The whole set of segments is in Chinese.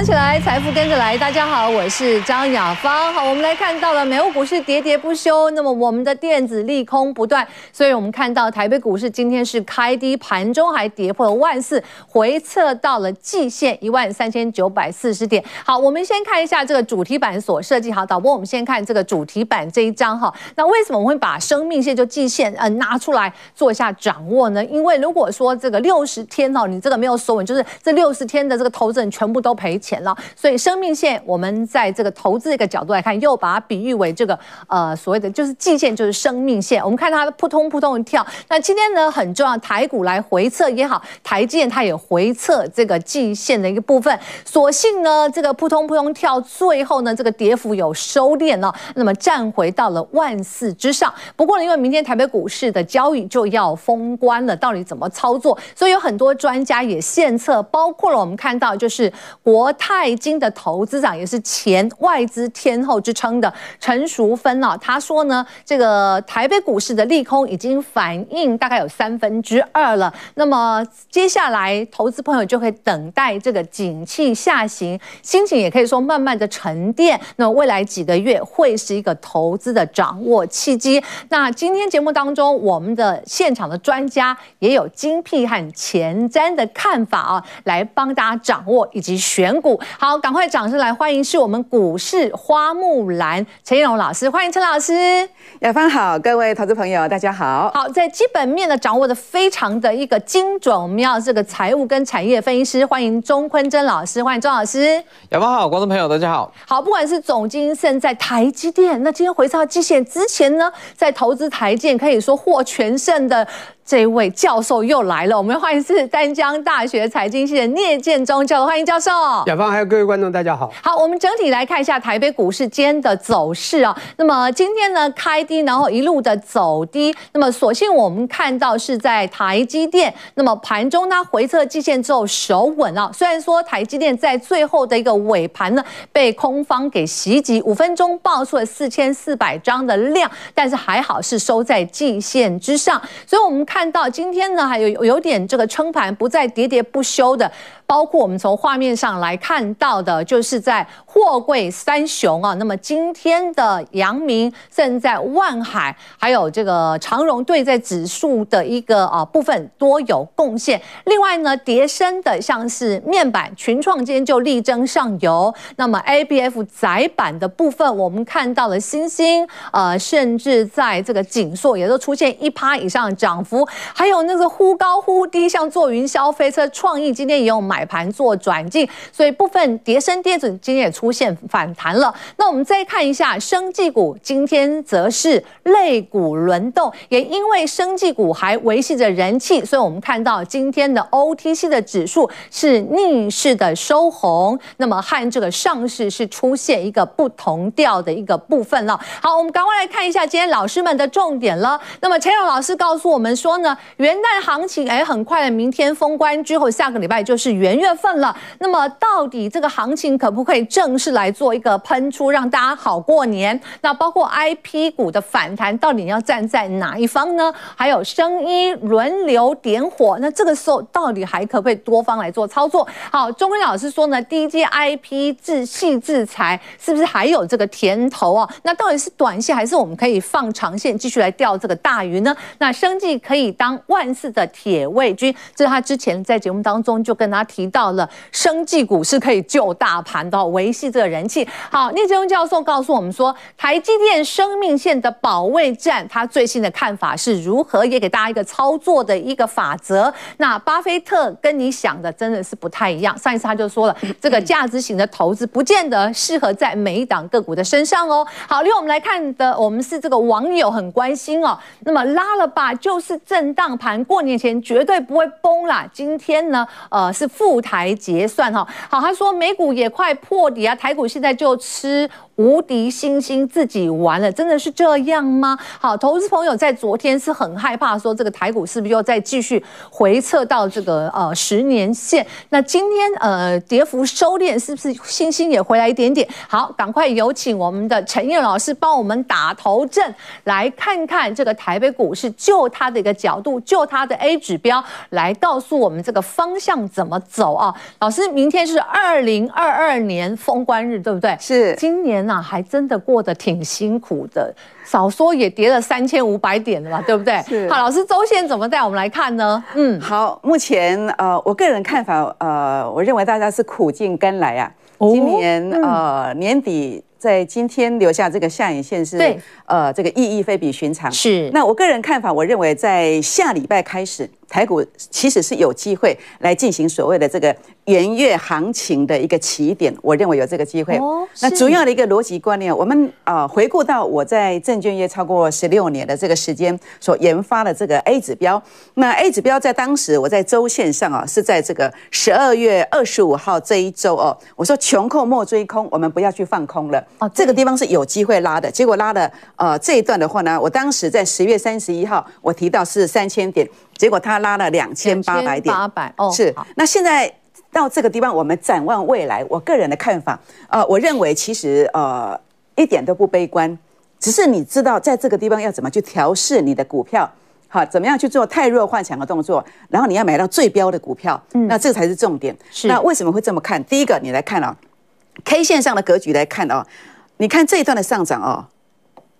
涨起来，来财富跟着来。大家好，我是张雅芳。好，我们来看到了美国股市跌跌不休，那么我们的电子利空不断，所以我们看到台北股市今天是开低，盘中还跌破了万四，回测到了季线一万三千九百四十点。好，我们先看一下这个主题板所设计。好，导播，我们先看这个主题板这一张哈。那为什么我们会把生命线就季线呃拿出来做一下掌握呢？因为如果说这个六十天哦，你这个没有收稳，就是这六十天的这个投资人全部都赔钱了。所以生命线，我们在这个投资的一个角度来看，又把它比喻为这个呃所谓的就是季线，就是生命线。我们看它的扑通扑通的跳。那今天呢很重要，台股来回测也好，台积电它也回测这个季线的一个部分。所幸呢这个扑通扑通跳，最后呢这个跌幅有收敛了，那么站回到了万四之上。不过呢，因为明天台北股市的交易就要封关了，到底怎么操作？所以有很多专家也献策，包括了我们看到就是国泰金的投资长，也是前外资天后之称的陈淑芬啊，他说呢，这个台北股市的利空已经反映大概有三分之二了。那么接下来投资朋友就会等待这个景气下行，心情也可以说慢慢的沉淀。那未来几个月会是一个投资的掌握契机。那今天节目当中，我们的现场的专家也有精辟和前瞻的看法啊，来帮大家掌握以及选股。好，赶快掌声来欢迎，是我们股市花木兰陈燕蓉老师，欢迎陈老师。雅芳好，各位投资朋友大家好。好，在基本面的掌握的非常的一个精准，我们要这个财务跟产业分析师，欢迎钟坤珍老师，欢迎钟老师。雅芳好，观众朋友大家好。好，不管是总经胜在台积电，那今天回到基线之前呢，在投资台建可以说获全胜的。这位教授又来了，我们欢迎是丹江大学财经系的聂建中教授，欢迎教授。雅芳还有各位观众，大家好。好，我们整体来看一下台北股市今天的走势啊。那么今天呢开低，然后一路的走低。那么所幸我们看到是在台积电，那么盘中它回测季线之后守稳啊。虽然说台积电在最后的一个尾盘呢被空方给袭击，五分钟爆出了四千四百张的量，但是还好是收在季线之上。所以我们看。看到今天呢，还有有点这个撑盘不再喋喋不休的，包括我们从画面上来看到的，就是在货柜三雄啊。那么今天的阳明、正在万海，还有这个长荣对在指数的一个啊部分多有贡献。另外呢，叠升的像是面板、群创今天就力争上游。那么 ABF 载板的部分，我们看到了欣兴，呃，甚至在这个景硕也都出现一趴以上涨幅。还有那个忽高忽低，像坐云霄飞车、创意今天也有买盘做转进，所以部分跌升跌准今天也出现反弹了。那我们再看一下生技股，今天则是类股轮动，也因为生技股还维系着人气，所以我们看到今天的 OTC 的指数是逆势的收红，那么和这个上市是出现一个不同调的一个部分了。好，我们赶快来看一下今天老师们的重点了。那么陈勇老师告诉我们说。呢，元旦行情哎，很快的，明天封关之后，下个礼拜就是元月份了。那么，到底这个行情可不可以正式来做一个喷出，让大家好过年？那包括 IP 股的反弹，到底要站在哪一方呢？还有生医轮流点火，那这个时候到底还可不可以多方来做操作？好，钟坤老师说呢，低阶 IP 自细制裁是不是还有这个甜头啊？那到底是短线还是我们可以放长线继续来钓这个大鱼呢？那生计可以。当万事的铁卫军，这是他之前在节目当中就跟他提提到了，生技股是可以救大盘的，维系这个人气。好，聂建中教授告诉我们说，台积电生命线的保卫战，他最新的看法是如何，也给大家一个操作的一个法则。那巴菲特跟你想的真的是不太一样，上一次他就说了，这个价值型的投资不见得适合在每一档个股的身上哦。好，另外我们来看的，我们是这个网友很关心哦，那么拉了吧，就是。震荡盘过年前绝对不会崩啦。今天呢，呃，是负台结算哈。好，他说美股也快破底啊，台股现在就吃无敌星星自己玩了，真的是这样吗？好，投资朋友在昨天是很害怕说这个台股是不是又再继续回撤到这个呃十年线？那今天呃跌幅收敛，是不是星星也回来一点点？好，赶快有请我们的陈燕老师帮我们打头阵，来看看这个台北股市，就它的一个角度，就它的 A 指标来告诉我们这个方向怎么走啊？老师，明天是二零二二年封关日，对不对？是。今年啊，还真的过得挺辛苦的，少说也跌了三千五百点了吧，对不对？是。好，老师，周线怎么带我们来看呢？嗯，好，目前呃，我个人看法，呃，我认为大家是苦尽甘来啊。哦、今年、嗯、呃年底。在今天留下这个下影线是，对，呃，这个意义非比寻常。是。那我个人看法，我认为在下礼拜开始，台股其实是有机会来进行所谓的这个元月行情的一个起点。我认为有这个机会。哦。那主要的一个逻辑观念，我们啊回顾到我在证券业超过十六年的这个时间所研发的这个 A 指标。那 A 指标在当时我在周线上啊是在这个十二月二十五号这一周哦，我说穷寇莫追空，我们不要去放空了。哦，这个地方是有机会拉的，结果拉了呃这一段的话呢，我当时在十月三十一号我提到是三千点，结果它拉了两千八百点，八百哦，是。那现在到这个地方，我们展望未来，我个人的看法，呃，我认为其实呃一点都不悲观，只是你知道在这个地方要怎么去调试你的股票，好，怎么样去做太弱换强的动作，然后你要买到最标的股票，嗯，那这才是重点。是。那为什么会这么看？第一个，你来看啊，K 线上的格局来看啊。你看这一段的上涨哦，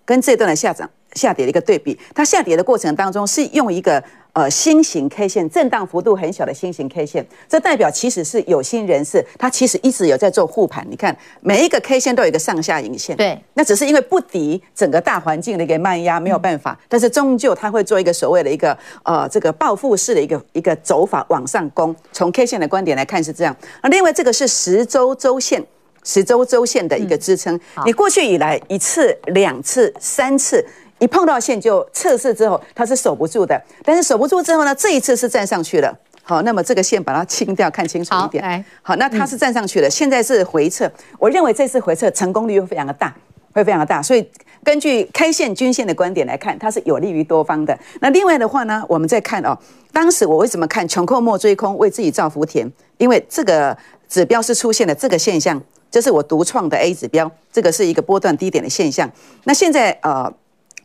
跟这一段的下涨下跌的一个对比，它下跌的过程当中是用一个呃新型 K 线震荡幅度很小的新型 K 线，这代表其实是有心人士，他其实一直有在做护盘。你看每一个 K 线都有一个上下影线，对，那只是因为不敌整个大环境的一个慢压，没有办法，但是终究它会做一个所谓的一个呃这个报复式的一个一个走法往上攻。从 K 线的观点来看是这样，那另外这个是十周周线。十周周线的一个支撑，你过去以来一次、两次、三次，一碰到线就测试之后，它是守不住的。但是守不住之后呢，这一次是站上去了。好，那么这个线把它清掉，看清楚一点。好，那它是站上去了，现在是回撤。我认为这次回撤成功率会非常的大，会非常的大。所以根据 K 线均线的观点来看，它是有利于多方的。那另外的话呢，我们再看哦，当时我为什么看穷寇莫追空，为自己造福田？因为这个指标是出现了这个现象。这是我独创的 A 指标，这个是一个波段低点的现象。那现在呃，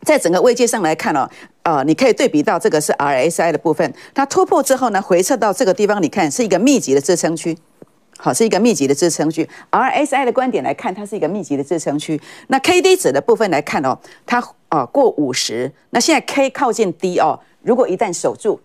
在整个位阶上来看哦，呃，你可以对比到这个是 RSI 的部分，它突破之后呢，回撤到这个地方，你看是一个密集的支撑区，好，是一个密集的支撑区。RSI 的观点来看，它是一个密集的支撑区。那 KD 值的部分来看哦，它呃过五十，那现在 K 靠近 D 哦，如果一旦守住，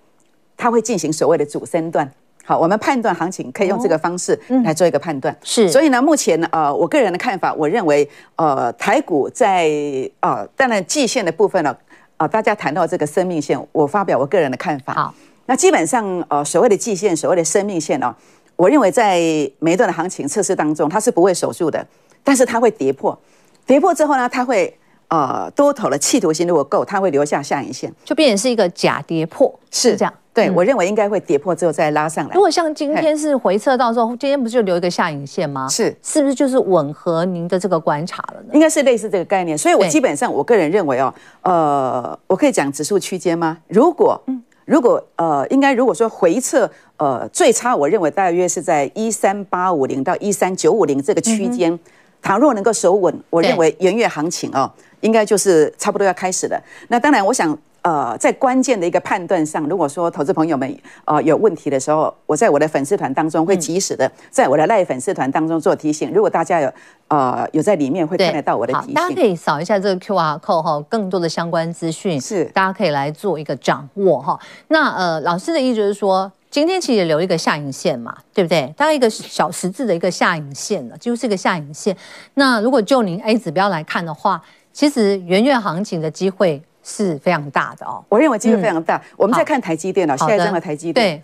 它会进行所谓的主升段。好，我们判断行情可以用这个方式来做一个判断。是，所以呢，目前呢，呃，我个人的看法，我认为，呃，台股在呃，当然季线的部分呢，啊，大家谈到这个生命线，我发表我个人的看法。好，那基本上，呃，所谓的季线，所谓的生命线哦，我认为在每一段的行情测试当中，它是不会守住的，但是它会跌破，跌破之后呢，它会呃多头的企图心如果够，它会留下下影线，就变成是一个假跌破，是这样。对，我认为应该会跌破之后再拉上来。如果像今天是回撤到时候，今天不是就留一个下影线吗？是，是不是就是吻合您的这个观察了呢？应该是类似这个概念。所以我基本上我个人认为哦，呃，我可以讲指数区间吗？如果，如果呃，应该如果说回撤，呃，最差我认为大约是在一三八五零到一三九五零这个区间，倘若能够守稳，我认为元月行情哦，应该就是差不多要开始了。那当然，我想。呃，在关键的一个判断上，如果说投资朋友们呃有问题的时候，我在我的粉丝团当中会及时的在我的赖粉丝团当中做提醒。如果大家有呃有在里面会看得到我的提醒，大家可以扫一下这个 QR code 哈，更多的相关资讯是大家可以来做一个掌握哈。那呃，老师的意思就是说，今天其实留一个下影线嘛，对不对？大概一个小十字的一个下影线了，就是一个下影线。那如果就您 A 指标来看的话，其实元月行情的机会。是非常大的哦，我认为机会非常大。嗯、我们再看台积电了，下一张的台积电。对，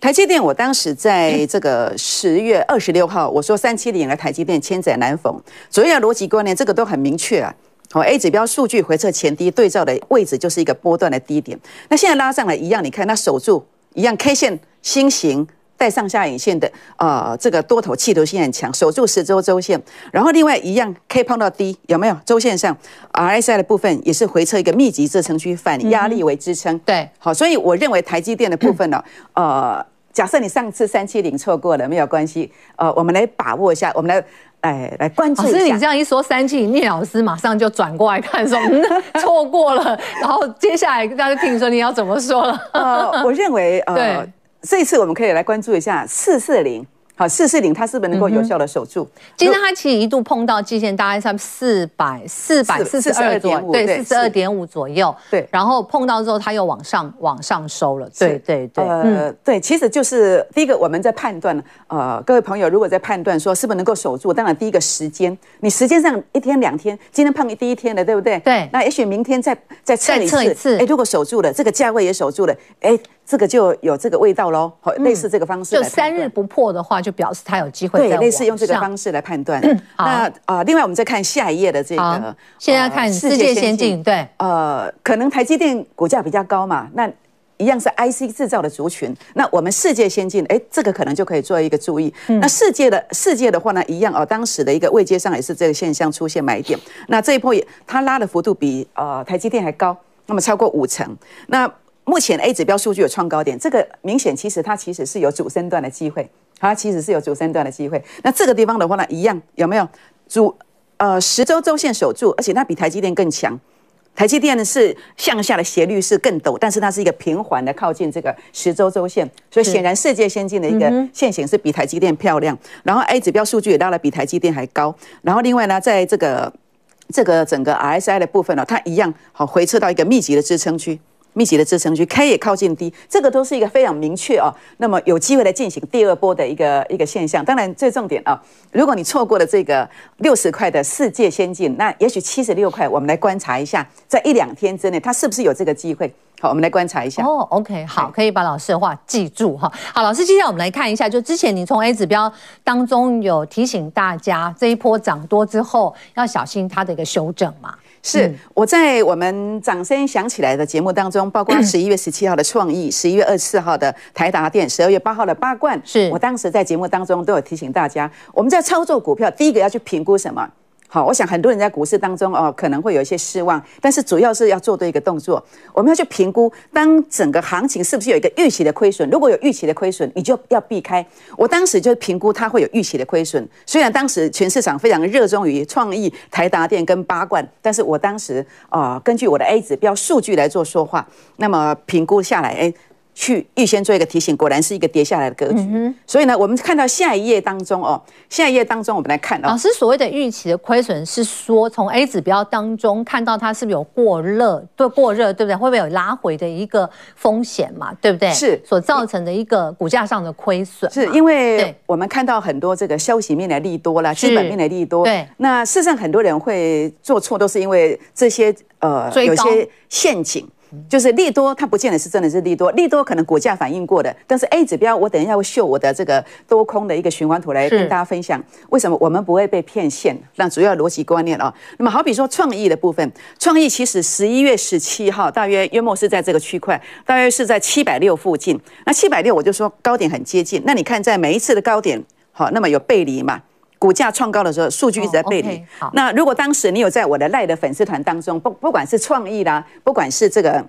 台积电，我当时在这个十月二十六号，我说三七零的台积电千载难逢。主要逻辑观念，这个都很明确啊。好，A 指标数据回测前低对照的位置就是一个波段的低点。那现在拉上来一样，你看它守住一样 K 线星形带上下影线的，呃，这个多头企图性很强，守住十周周线，然后另外一样可以碰到低，有没有？周线上 RSI 的部分也是回撤一个密集支撑区，反压力为支撑。嗯、对，好，所以我认为台积电的部分呢、哦，呃，假设你上次三七零错过了，没有关系，呃，我们来把握一下，我们来。哎，来关注一下。老师，你这样一说，三七，聂老师马上就转过来看，说 错过了。然后接下来大家听说你要怎么说了？呃，我认为呃，对这一次我们可以来关注一下四四零。好，四四零它是不是能够有效的守住？今天它其实一度碰到季线，大概在四百四百四十二点五，对，四十二点五左右。对，然后碰到之后，它又往上往上收了。对对对，呃，对，其实就是第一个我们在判断，呃，各位朋友如果在判断说是不是能够守住，当然第一个时间，你时间上一天两天，今天碰第一天了，对不对？对，那也许明天再再测一次，哎，如果守住了，这个价位也守住了，哎。这个就有这个味道喽，类似这个方式，就三日不破的话，就表示它有机会。对，类似用这个方式来判断。那啊，另外我们再看下一页的这个，现在看世界先进，对，呃，可能台积电股价比较高嘛，那一样是 IC 制造的族群。那我们世界先进，哎，这个可能就可以做一个注意。那世界的世界的话呢，一样哦，当时的一个位阶上也是这个现象出现买点。那这一波也它拉的幅度比呃台积电还高，那么超过五成。那目前 A 指标数据有创高点，这个明显其实它其实是有主升段的机会，它其实是有主升段的机会。那这个地方的话呢，一样有没有主呃十周周线守住，而且它比台积电更强。台积电呢是向下的斜率是更陡，但是它是一个平缓的靠近这个十周周线，所以显然世界先进的一个线型是比台积电漂亮。然后 A 指标数据也拉了比台积电还高。然后另外呢，在这个这个整个 RSI 的部分呢，它一样好回撤到一个密集的支撑区。密集的支撑区，K 也靠近低，这个都是一个非常明确哦。那么有机会来进行第二波的一个一个现象。当然，最重点啊，如果你错过了这个六十块的世界先进，那也许七十六块，我们来观察一下，在一两天之内，它是不是有这个机会？好，我们来观察一下。哦，OK，好，可以把老师的话记住哈。好，老师，接下来我们来看一下，就之前你从 A 指标当中有提醒大家，这一波涨多之后要小心它的一个修正嘛。是我在我们掌声响起来的节目当中，包括 十一月十七号的创意，十一月二十四号的台达电，十二月八号的八冠，是我当时在节目当中都有提醒大家，我们在操作股票，第一个要去评估什么？好，我想很多人在股市当中哦，可能会有一些失望，但是主要是要做对一个动作，我们要去评估，当整个行情是不是有一个预期的亏损？如果有预期的亏损，你就要避开。我当时就评估它会有预期的亏损，虽然当时全市场非常热衷于创意、台达电跟八冠，但是我当时啊、根据我的 A 指标数据来做说话，那么评估下来，哎。去预先做一个提醒，果然是一个跌下来的格局。嗯、所以呢，我们看到下一页当中哦，下一页当中我们来看哦。老师所谓的预期的亏损是说，从 A 指标当中看到它是不是有过热，对过热，对不对？会不会有拉回的一个风险嘛？对不对？是所造成的一个股价上的亏损。是因为我们看到很多这个消息面的利多啦，基本面的利多。对。那事实上很多人会做错，都是因为这些呃有些陷阱。就是利多，它不见得是真的是利多，利多可能股价反应过的，但是 A 指标，我等一下会秀我的这个多空的一个循环图来跟大家分享，为什么我们不会被骗线？那主要逻辑观念啊。那么好比说创意的部分，创意其实十一月十七号大约约莫是在这个区块，大约是在七百六附近。那七百六我就说高点很接近，那你看在每一次的高点，好，那么有背离嘛？股价创高的时候，数据一直在背离。Oh, okay, 那如果当时你有在我的赖的粉丝团当中，不不管是创意啦，不管是这个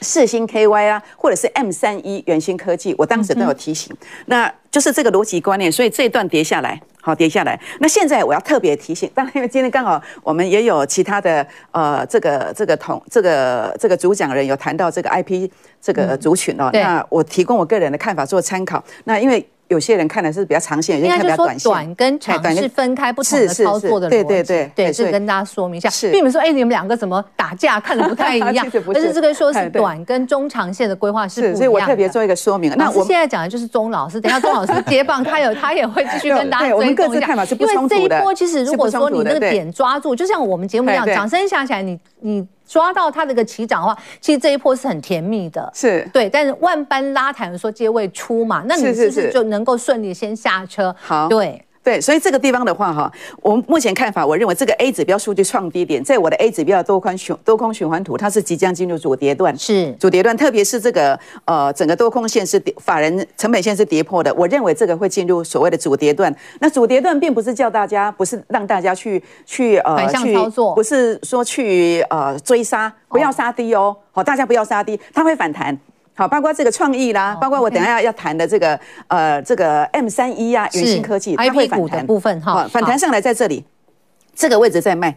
四星 KY 啊，或者是 M 三一元星科技，我当时都有提醒。嗯、那就是这个逻辑观念，所以这一段跌下来，好跌下来。那现在我要特别提醒，当然因为今天刚好我们也有其他的呃这个这个同这个这个主讲人有谈到这个 IP 这个族群哦，嗯、那我提供我个人的看法做参考。那因为。有些人看的是比较长线，有些人看比较短线。短跟长是分开不同的操作的逻辑。对对对，对，是跟大家说明一下，并不是说哎，你们两个怎么打架看的不太一样，但是这个说是短跟中长线的规划是不一样的。所以我特别做一个说明。那我现在讲的就是钟老师，等下钟老师接棒，他有他也会继续跟大家追踪一下。因为这一波其实如果说你那个点抓住，就像我们节目一样，掌声响起来，你你。抓到它的个起涨的话，其实这一波是很甜蜜的，是对。但是万般拉抬说接位出嘛，那你是不是就能够顺利先下车？好，对。对，所以这个地方的话哈，我们目前看法，我认为这个 A 指标数据创低点，在我的 A 指标多空循多空循环图，它是即将进入主跌段，是主跌段，特别是这个呃整个多空线是跌，法人成本线是跌破的，我认为这个会进入所谓的主跌段。那主跌段并不是叫大家，不是让大家去去呃反向操作，不是说去呃追杀，不要杀低哦，好，大家不要杀低，它会反弹。好，包括这个创意啦，哦、包括我等下要谈的这个呃这个 M 三一啊，元新科技，它会反弹。部分哈，反弹上来在这里，这个位置在卖。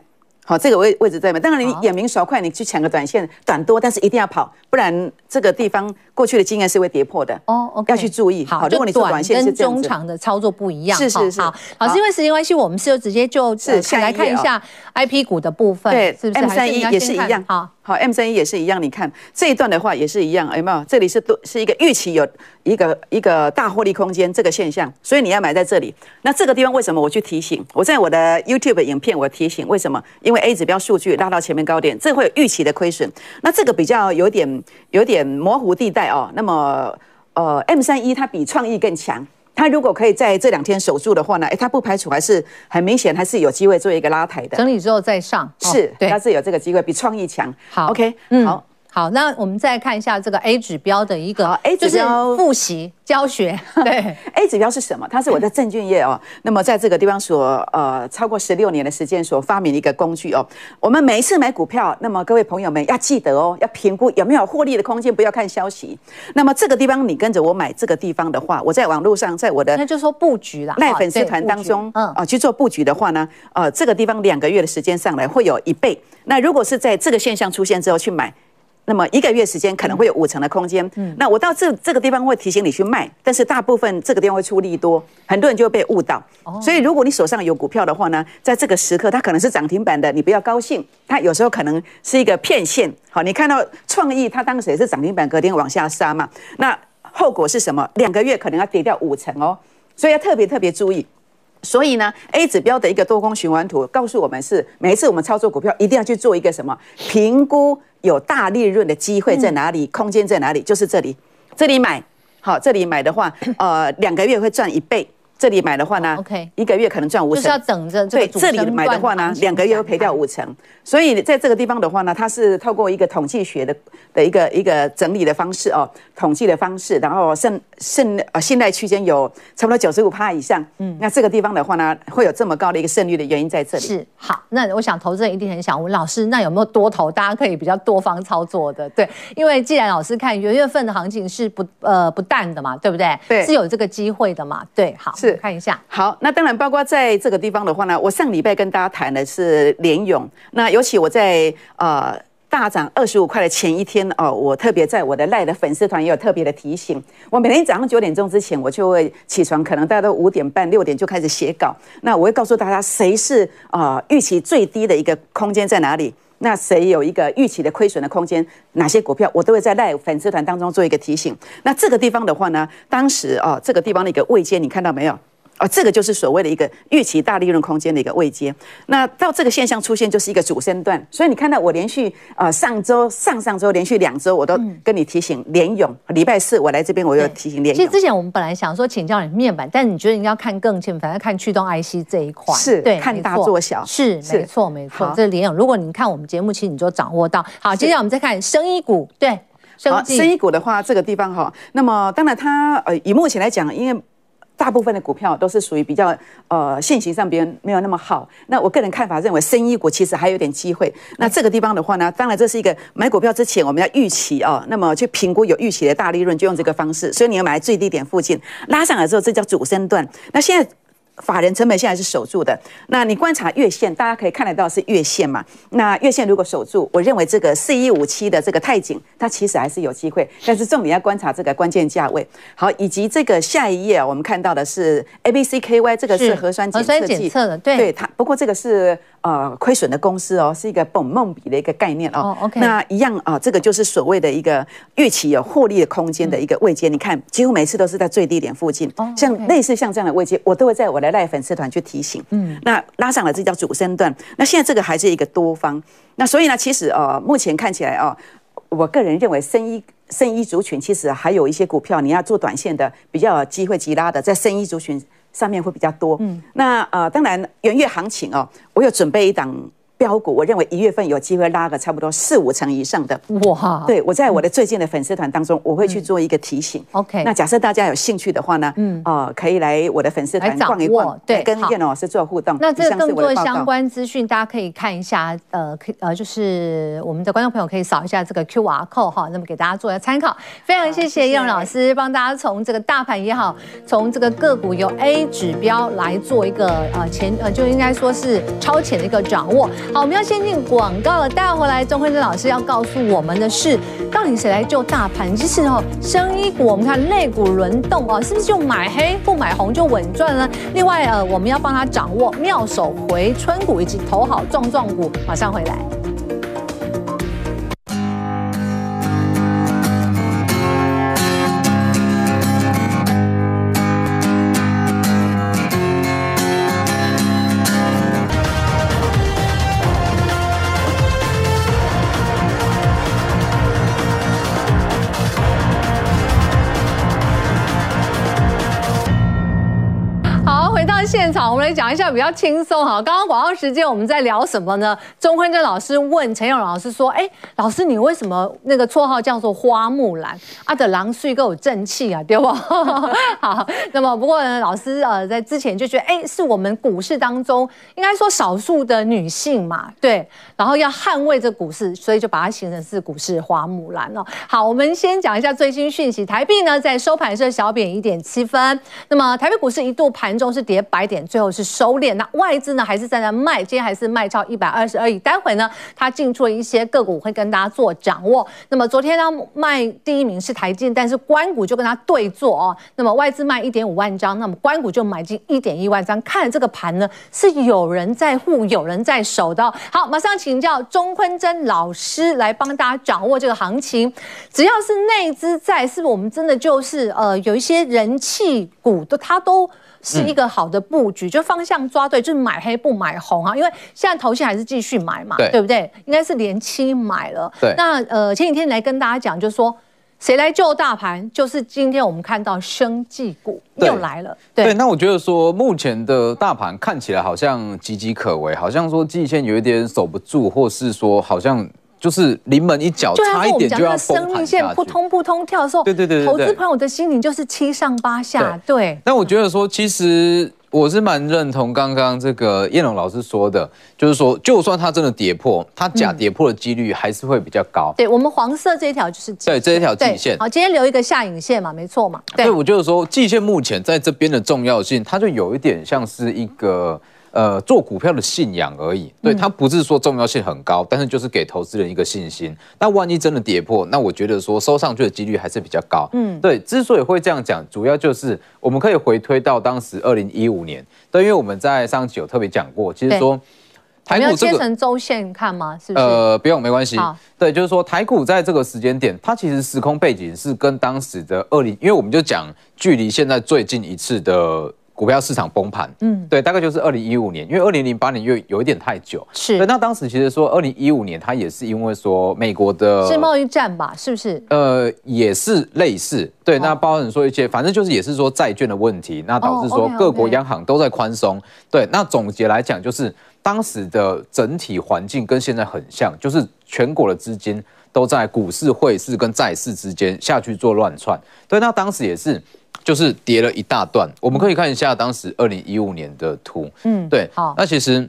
好，这个位位置在吗？当然你眼明手快，你去抢个短线短多，但是一定要跑，不然这个地方过去的经验是会跌破的哦。要去注意。好，如果你做短线跟中长的操作不一样，是是是。好，老师，因为时间关系，我们是就直接就是先来看一下 IP 股的部分，对，是不是？M 三一也是一样。好，好，M 三一也是一样。你看这一段的话也是一样，有没有？这里是多是一个预期有一个一个大获利空间这个现象，所以你要买在这里。那这个地方为什么我去提醒？我在我的 YouTube 影片我提醒为什么？因为 A 指标数据。拉到前面高点，这会有预期的亏损。那这个比较有点有点模糊地带哦。那么呃，M 三一它比创意更强，它如果可以在这两天守住的话呢，诶，它不排除还是很明显还是有机会做一个拉抬的。整理之后再上，是，哦、对，它是有这个机会，比创意强。好，OK，嗯，好。好，那我们再看一下这个 A 指标的一个 A 指标就是复习教学。对，A 指标是什么？它是我在证券业哦。那么在这个地方所呃超过十六年的时间所发明的一个工具哦。我们每一次买股票，那么各位朋友们要记得哦，要评估有没有获利的空间，不要看消息。那么这个地方你跟着我买这个地方的话，我在网络上在我的那就说布局啦，赖粉丝团当中，嗯啊去做布局的话呢，呃这个地方两个月的时间上来会有一倍。那如果是在这个现象出现之后去买。那么一个月时间可能会有五成的空间。嗯，那我到这这个地方会提醒你去卖，但是大部分这个地方会出利多，很多人就会被误导。哦，所以如果你手上有股票的话呢，在这个时刻它可能是涨停板的，你不要高兴，它有时候可能是一个骗线。好，你看到创意它当时也是涨停板，隔天往下杀嘛，那后果是什么？两个月可能要跌掉五成哦，所以要特别特别注意。所以呢，A 指标的一个多空循环图告诉我们是，每一次我们操作股票一定要去做一个什么评估，有大利润的机会在哪里，嗯、空间在哪里，就是这里，这里买，好，这里买的话，呃，两个月会赚一倍。这里买的话呢，OK，一个月可能赚五成，就是要等着。对，这里买的话呢，两个月会赔掉五成。所以在这个地方的话呢，它是透过一个统计学的的一个一个整理的方式哦，统计的方式，然后胜胜呃信赖区间有差不多九十五趴以上。嗯，那这个地方的话呢，会有这么高的一个胜率的原因在这里。是好，那我想投资人一定很想问老师，那有没有多头大家可以比较多方操作的？对，因为既然老师看元月份的行情是不呃不淡的嘛，对不对？对，是有这个机会的嘛？对，好。是。看一下，好，那当然包括在这个地方的话呢，我上礼拜跟大家谈的是联勇，那尤其我在呃大涨二十五块的前一天哦，我特别在我的赖的粉丝团也有特别的提醒，我每天早上九点钟之前我就会起床，可能大家都五点半六点就开始写稿，那我会告诉大家谁是呃预期最低的一个空间在哪里。那谁有一个预期的亏损的空间？哪些股票我都会在赖粉丝团当中做一个提醒。那这个地方的话呢，当时哦，这个地方的一个位阶，你看到没有？哦，这个就是所谓的一个预期大利润空间的一个位阶。那到这个现象出现，就是一个主升段。所以你看到我连续呃上周、上上周连续两周，我都跟你提醒联咏。礼拜四我来这边，我又提醒联咏。其实之前我们本来想说请教你面板，但你觉得你要看更近，反正看驱动 IC 这一块。是，对，看大做小。是，没错，没错。这联咏，如果你看我们节目，其实你就掌握到。好，接下来我们再看生医股，对，好，生意股的话，这个地方哈，那么当然它呃，以目前来讲，因为。大部分的股票都是属于比较呃现行上别人没有那么好。那我个人看法认为，生意股其实还有点机会。那这个地方的话呢，当然这是一个买股票之前我们要预期哦，那么去评估有预期的大利润，就用这个方式。所以你要买最低点附近拉上来之后，这叫主升段。那现在。法人成本现在是守住的，那你观察月线，大家可以看得到是月线嘛？那月线如果守住，我认为这个四一五七的这个泰景，它其实还是有机会，但是重点要观察这个关键价位。好，以及这个下一页我们看到的是 A B C K Y，这个是核酸检测剂的，对，对它。不过这个是呃亏损的公司哦，是一个本梦比的一个概念哦。Oh, OK，那一样啊，这个就是所谓的一个预期有获利的空间的一个位阶。嗯、你看，几乎每次都是在最低点附近，oh, okay 像类似像这样的位阶，我都会在我的。赖粉丝团去提醒，嗯，那拉上了这叫主升段，那现在这个还是一个多方，那所以呢，其实呃，目前看起来啊，我个人认为生一生医族群其实还有一些股票，你要做短线的比较有机会急拉的，在生医族群上面会比较多。嗯，那呃，当然元月行情哦，我有准备一档。标股，我认为一月份有机会拉个差不多四五成以上的哇！对，我在我的最近的粉丝团当中，我会去做一个提醒。OK，那假设大家有兴趣的话呢，嗯，哦，可以来我的粉丝团逛一逛，对，跟叶老师做互动。那这更多相关资讯，大家可以看一下，呃，可呃，就是我们的观众朋友可以扫一下这个 QR code 哈，那么给大家做一个参考。非常谢谢叶蓉老师帮大家从这个大盘也好，从这个个股由 A 指标来做一个呃前呃就应该说是超前的一个掌握。好，我们要先进广告了。待会回来，钟慧珍老师要告诉我们的是，到底谁来救大盘？其实哦，生医股，我们看肋股轮动哦，是不是就买黑不买红就稳赚呢？另外呃，我们要帮他掌握妙手回春股以及投好壮壮股。马上回来。们来讲一下比较轻松哈。刚刚广告时间我们在聊什么呢？钟坤真老师问陈永老师说：“哎，老师你为什么那个绰号叫做花木兰？阿德郎睡够有正气啊，对不？” 好，那么不过呢，老师呃在之前就觉得，哎，是我们股市当中应该说少数的女性嘛，对，然后要捍卫这股市，所以就把它形成是股市花木兰哦。好，我们先讲一下最新讯息，台币呢在收盘是小贬一点七分，那么台北股市一度盘中是跌百。点最后是收敛，那外资呢还是在那卖，今天还是卖超一百二十二亿。待会呢，它进出了一些个股，会跟大家做掌握。那么昨天呢，卖第一名是台积，但是关股就跟它对坐哦。那么外资卖一点五万张，那么关股就买进一点一万张。看这个盘呢，是有人在护，有人在守的。好，马上请教钟坤真老师来帮大家掌握这个行情。只要是内资在，是不是我们真的就是呃有一些人气股都他都。是一个好的布局，就方向抓对，就是买黑不买红啊。因为现在投信还是继续买嘛，对，对不对？应该是连期买了。对。那呃，前几天来跟大家讲，就是说谁来救大盘，就是今天我们看到生技股又来了。对。对，那我觉得说，目前的大盘看起来好像岌岌可危，好像说季线有一点守不住，或是说好像。就是临门一脚，差一点就要。生命线扑通扑通跳的时候，对对对，投资朋友的心灵就是七上八下。对。那我觉得说，其实我是蛮认同刚刚这个叶龙老师说的，就是说，就算它真的跌破，它假跌破的几率还是会比较高。对，我们黄色这一条就是对这一条季线。好，今天留一个下影线嘛，没错嘛。对，我就是说季线目前在这边的重要性，它就有一点像是一个。呃，做股票的信仰而已，对，它不是说重要性很高，但是就是给投资人一个信心。那万一真的跌破，那我觉得说收上去的几率还是比较高。嗯，对，之所以会这样讲，主要就是我们可以回推到当时二零一五年，对，因为我们在上期有特别讲过，其实说台股这个切成周线看吗？是不是？呃，不用，没关系。对，就是说台股在这个时间点，它其实时空背景是跟当时的二零，因为我们就讲距离现在最近一次的。股票市场崩盘，嗯，对，大概就是二零一五年，因为二零零八年又有一点太久，是。对，那当时其实说二零一五年，它也是因为说美国的，是贸易战吧，是不是？呃，也是类似，对，那包含说一些，反正就是也是说债券的问题，那导致说各国央行都在宽松，对，那总结来讲就是当时的整体环境跟现在很像，就是全国的资金都在股市、汇市跟债市之间下去做乱窜，对，那当时也是。就是跌了一大段，我们可以看一下当时二零一五年的图，嗯，对，好，那其实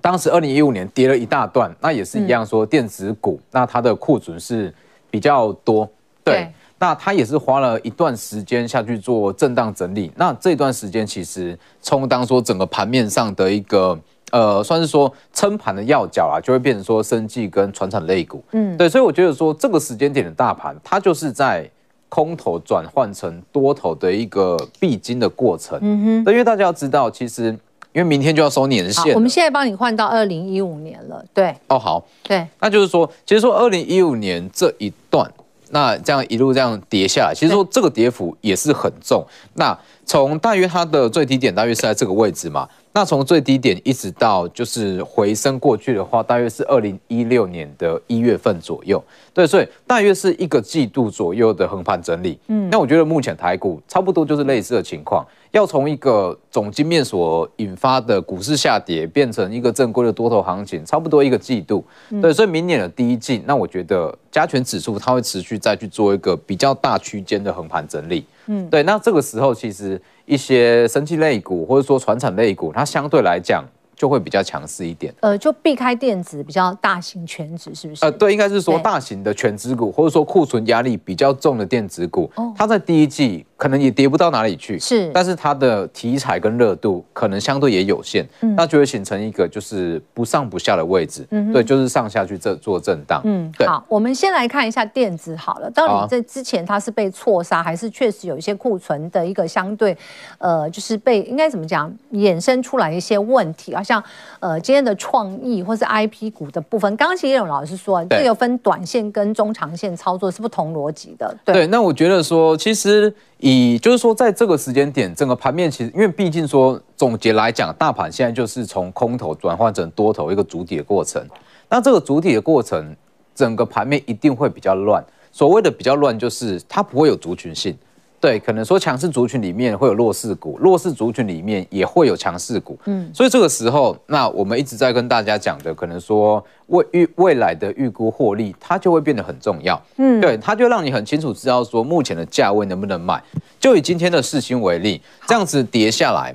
当时二零一五年跌了一大段，那也是一样说电子股，那它的库存是比较多，对，那它也是花了一段时间下去做震荡整理，那这段时间其实充当说整个盘面上的一个呃，算是说撑盘的要角啊，就会变成说生技跟传产类股，嗯，对，所以我觉得说这个时间点的大盘，它就是在。空头转换成多头的一个必经的过程。嗯哼，因为大家要知道，其实因为明天就要收年限，我们现在帮你换到二零一五年了。对，哦，好，对，那就是说，其实说二零一五年这一段，那这样一路这样跌下来，其实说这个跌幅也是很重。那从大约它的最低点大约是在这个位置嘛。那从最低点一直到就是回升过去的话，大约是二零一六年的一月份左右。对，所以大约是一个季度左右的横盘整理。嗯，那我觉得目前台股差不多就是类似的情况，要从一个总经面所引发的股市下跌变成一个正规的多头行情，差不多一个季度。对，所以明年的第一季，那我觉得加权指数它会持续再去做一个比较大区间的横盘整理。嗯，对，那这个时候其实。一些生技类股或者说传产类股，它相对来讲。就会比较强势一点，呃，就避开电子比较大型全值，是不是？呃，对，应该是说大型的全值股，或者说库存压力比较重的电子股，哦，它在第一季可能也跌不到哪里去，是，但是它的题材跟热度可能相对也有限，嗯，那就会形成一个就是不上不下的位置，嗯，对，就是上下去这做震荡，嗯，对，好，我们先来看一下电子好了，到底在之前它是被错杀，还是确实有一些库存的一个相对，呃，就是被应该怎么讲衍生出来一些问题啊，像呃。今天的创意或是 IP 股的部分，刚刚其实叶勇老师说，这个分短线跟中长线操作是不同逻辑的。对，对，那我觉得说，其实以你就是说，在这个时间点，整个盘面其实，因为毕竟说总结来讲，大盘现在就是从空头转换成多头一个主体的过程。那这个主体的过程，整个盘面一定会比较乱。所谓的比较乱，就是它不会有族群性。对，可能说强势族群里面会有弱势股，弱势族群里面也会有强势股。嗯，所以这个时候，那我们一直在跟大家讲的，可能说未预未来的预估获利，它就会变得很重要。嗯，对，它就让你很清楚知道说目前的价位能不能买。就以今天的世芯为例，这样子跌下来，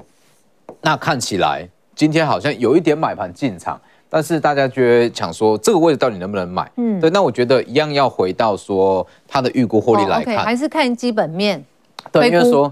那看起来今天好像有一点买盘进场，但是大家觉得想说这个位置到底能不能买？嗯，对，那我觉得一样要回到说它的预估获利来看，还是看基本面。对，因为说，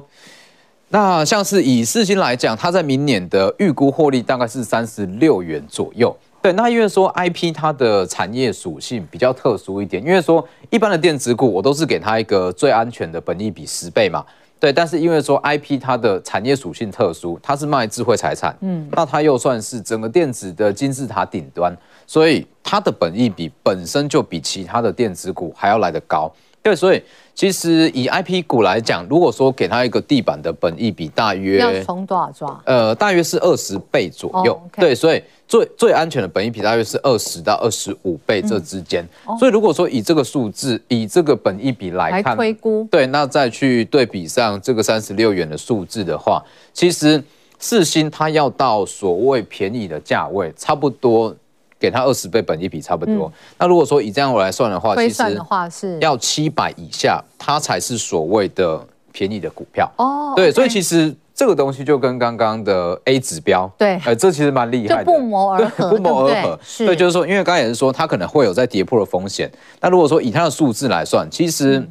那像是以世芯来讲，它在明年的预估获利大概是三十六元左右。对，那因为说 IP 它的产业属性比较特殊一点，因为说一般的电子股我都是给它一个最安全的本益比十倍嘛。对，但是因为说 IP 它的产业属性特殊，它是卖智慧财产，嗯，那它又算是整个电子的金字塔顶端，所以它的本益比本身就比其他的电子股还要来得高。对，所以。其实以 IP 股来讲，如果说给它一个地板的本益比，大约要从多少抓？呃，大约是二十倍左右。Oh. 对，所以最最安全的本益比大约是二十到二十五倍这之间。嗯 oh. 所以如果说以这个数字，以这个本益比来看，来推估，对，那再去对比上这个三十六元的数字的话，其实四星它要到所谓便宜的价位，差不多。给它二十倍本益比差不多，嗯，那如果说以这样我来算的话，其实的话是。要七百以下，它才是所谓的便宜的股票。哦。对所以其实这个东西就跟刚刚的 A 指标，对，呃，这其实蛮厉害的，不谋而合，不谋而合。对，就是说，因为刚才也是说它可能会有在跌破的风险，那如果说以它的数字来算，其实。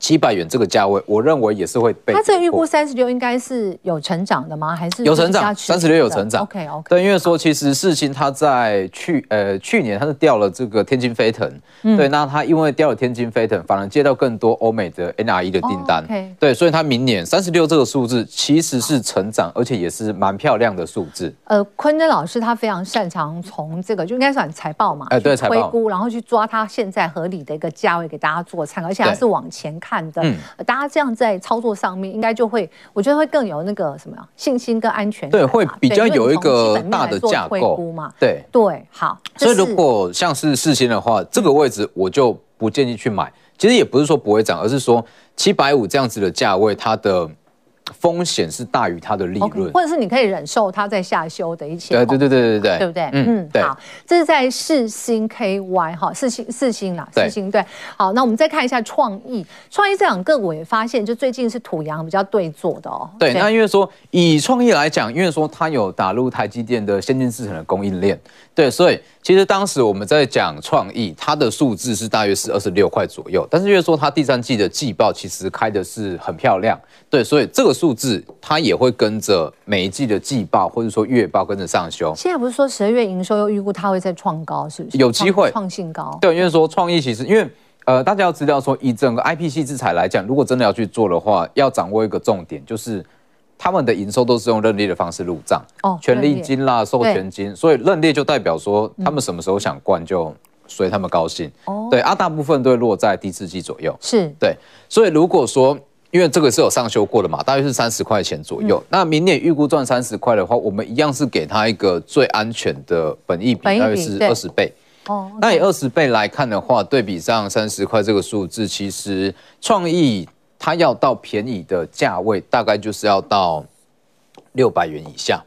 嗯七百元这个价位，我认为也是会被。它这个预估三十六应该是有成长的吗？还是有成长？三十六有成长。OK OK。对，因为说其实世新它在去呃去年它是掉了这个天津飞腾，嗯、对，那它因为掉了天津飞腾，反而接到更多欧美的 NRE 的订单。Oh, okay. 对，所以它明年三十六这个数字其实是成长，而且也是蛮漂亮的数字。呃，坤真老师他非常擅长从这个就应该算财报嘛，哎、呃、对，财报估，然后去抓它现在合理的一个价位给大家做参考，而且它是往前看。看的，嗯，大家这样在操作上面，应该就会，我觉得会更有那个什么呀，信心跟安全感。对，会比较有一个大的架构嘛。对对，好。所以如果像是四星的话，这个位置我就不建议去买。其实也不是说不会涨，而是说七百五这样子的价位，它的。风险是大于它的利润，okay, 或者是你可以忍受它在下修的一些。对对对对对对，对不对？嗯，对。好，这是在四星 KY 哈，四星四星啦，四星对。好，那我们再看一下创意，创意这两个我也发现，就最近是土洋比较对坐的哦。对，那因为说以创意来讲，因为说它有打入台积电的先进制程的供应链，对，所以其实当时我们在讲创意，它的数字是大约是二十六块左右，但是因为说它第三季的季报其实开的是很漂亮，对，所以这个。数字它也会跟着每一季的季报或者说月报跟着上修。现在不是说十二月营收又预估它会再创高，是不是？有机会创新高。对，因为说创意其实，因为呃，大家要知道说，以整个 IPC 制裁来讲，如果真的要去做的话，要掌握一个重点，就是他们的营收都是用认列的方式入账哦，权利金啦、授权金，所以认列就代表说他们什么时候想灌就随他们高兴。哦，对啊，大部分都会落在第四季左右。是，对，所以如果说。因为这个是有上修过的嘛，大约是三十块钱左右。嗯、那明年预估赚三十块的话，我们一样是给他一个最安全的本益比，大约是二十倍。哦，那以二十倍来看的话，对比上三十块这个数字，其实创意它要到便宜的价位，大概就是要到六百元以下，